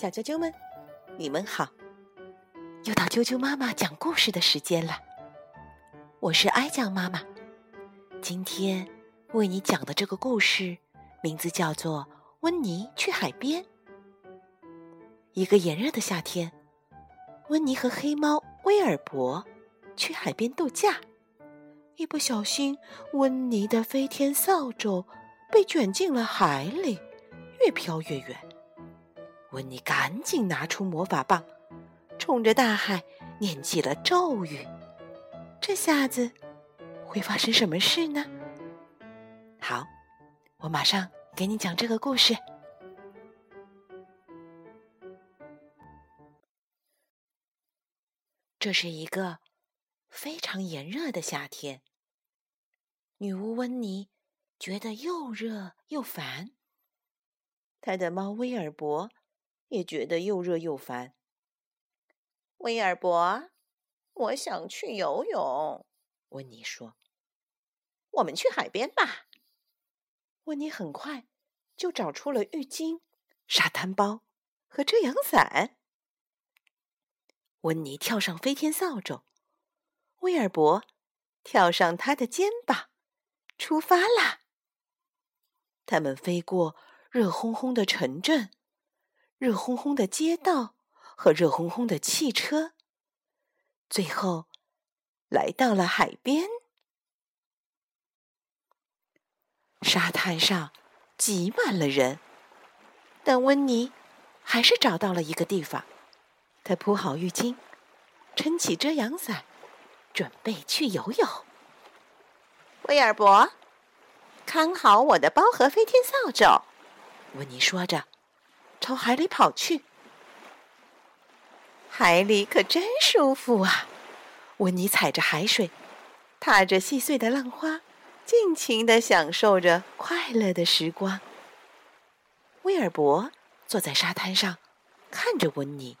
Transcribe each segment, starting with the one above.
小啾啾们，你们好！又到啾啾妈妈讲故事的时间了。我是哀酱妈妈，今天为你讲的这个故事名字叫做《温妮去海边》。一个炎热的夏天，温妮和黑猫威尔伯去海边度假，一不小心，温妮的飞天扫帚被卷进了海里，越飘越远。温妮赶紧拿出魔法棒，冲着大海念起了咒语。这下子会发生什么事呢？好，我马上给你讲这个故事。这是一个非常炎热的夏天，女巫温妮觉得又热又烦，她的猫威尔伯。也觉得又热又烦。威尔伯，我想去游泳。温妮说：“我们去海边吧。”温妮很快就找出了浴巾、沙滩包和遮阳伞。温妮跳上飞天扫帚，威尔伯跳上他的肩膀，出发啦！他们飞过热烘烘的城镇。热烘烘的街道和热烘烘的汽车，最后来到了海边。沙滩上挤满了人，但温妮还是找到了一个地方。他铺好浴巾，撑起遮阳伞，准备去游泳。威尔伯，看好我的包和飞天扫帚，温妮说着。朝海里跑去，海里可真舒服啊！温妮踩着海水，踏着细碎的浪花，尽情的享受着快乐的时光。威尔伯坐在沙滩上，看着温妮。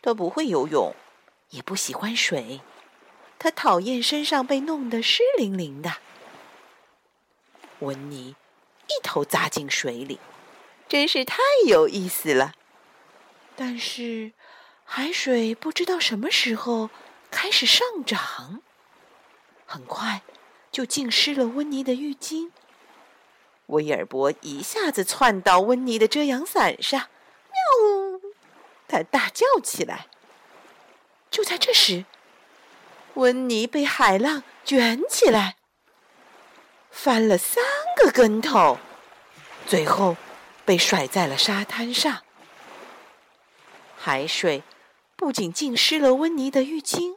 他不会游泳，也不喜欢水，他讨厌身上被弄得湿淋淋的。温妮一头扎进水里。真是太有意思了，但是海水不知道什么时候开始上涨，很快就浸湿了温妮的浴巾。威尔伯一下子窜到温妮的遮阳伞上，喵！他大叫起来。就在这时，温妮被海浪卷起来，翻了三个跟头，最后。被甩在了沙滩上，海水不仅浸湿了温妮的浴巾，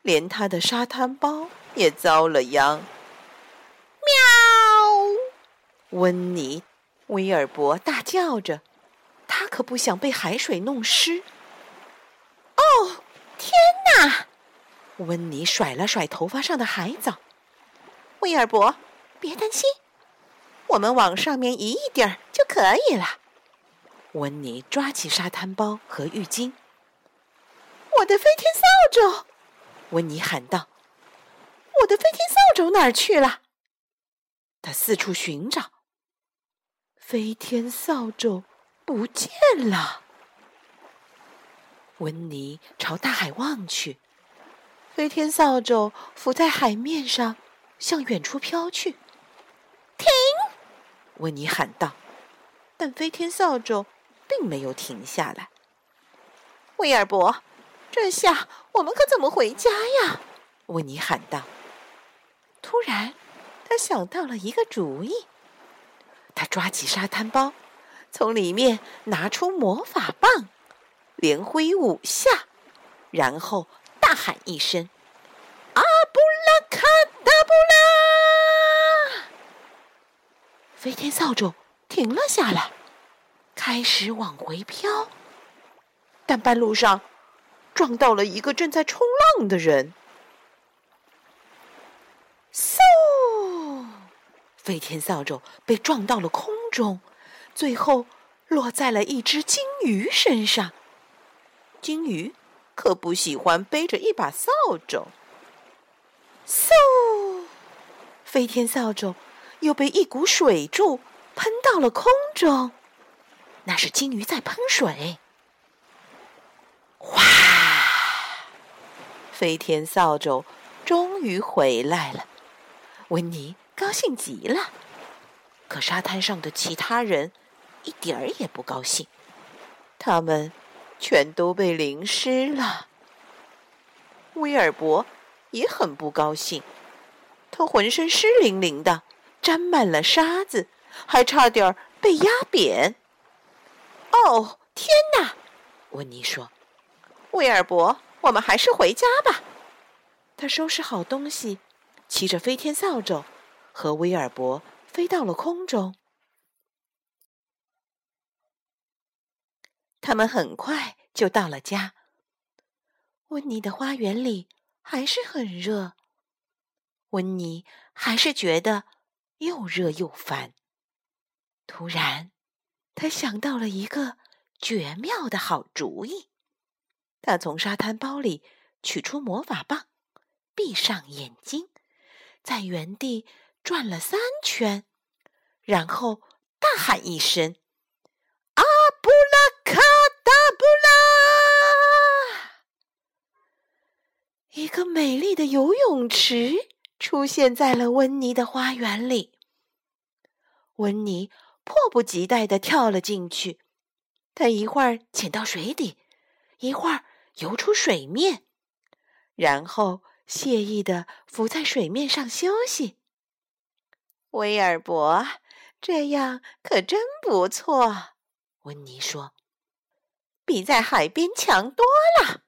连他的沙滩包也遭了殃。喵！温妮、威尔伯大叫着，他可不想被海水弄湿。哦，天哪！温妮甩了甩头发上的海藻。威尔伯，别担心。我们往上面移一点儿就可以了。温妮抓起沙滩包和浴巾。我的飞天扫帚！温妮喊道：“我的飞天扫帚哪儿去了？”他四处寻找，飞天扫帚不见了。温妮朝大海望去，飞天扫帚浮在海面上，向远处飘去。温妮喊道，但飞天扫帚并没有停下来。威尔伯，这下我们可怎么回家呀？温妮喊道。突然，他想到了一个主意。他抓起沙滩包，从里面拿出魔法棒，连挥五下，然后大喊一声：“飞天扫帚停了下来，开始往回飘，但半路上撞到了一个正在冲浪的人。嗖！飞天扫帚被撞到了空中，最后落在了一只金鱼身上。金鱼可不喜欢背着一把扫帚。嗖！飞天扫帚。又被一股水柱喷到了空中，那是金鱼在喷水。哗！飞天扫帚终于回来了，温妮高兴极了。可沙滩上的其他人一点儿也不高兴，他们全都被淋湿了。威尔伯也很不高兴，他浑身湿淋淋的，沾满了沙子，还差点被压扁。哦，天哪！温妮说：“威尔伯，我们还是回家吧。”他收拾好东西，骑着飞天扫帚，和威尔伯飞到了空中。他们很快就到了家。温妮的花园里还是很热，温妮还是觉得又热又烦。突然，他想到了一个绝妙的好主意。他从沙滩包里取出魔法棒，闭上眼睛，在原地转了三圈，然后大喊一声：“阿布拉卡达布拉！”一个美丽的游泳池出现在了温妮的花园里。温妮迫不及待地跳了进去，他一会儿潜到水底，一会儿游出水面，然后惬意地浮在水面上休息。威尔伯，这样可真不错，温妮说，比在海边强多了。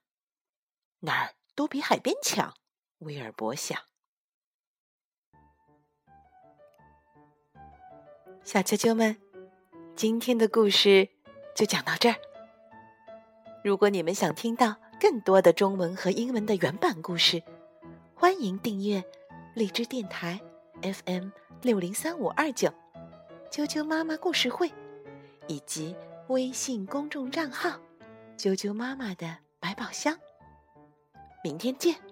哪儿？都比海边强，威尔伯想。小啾啾们，今天的故事就讲到这儿。如果你们想听到更多的中文和英文的原版故事，欢迎订阅荔枝电台 FM 六零三五二九啾啾妈妈故事会，以及微信公众账号啾啾妈妈的百宝箱。明天见。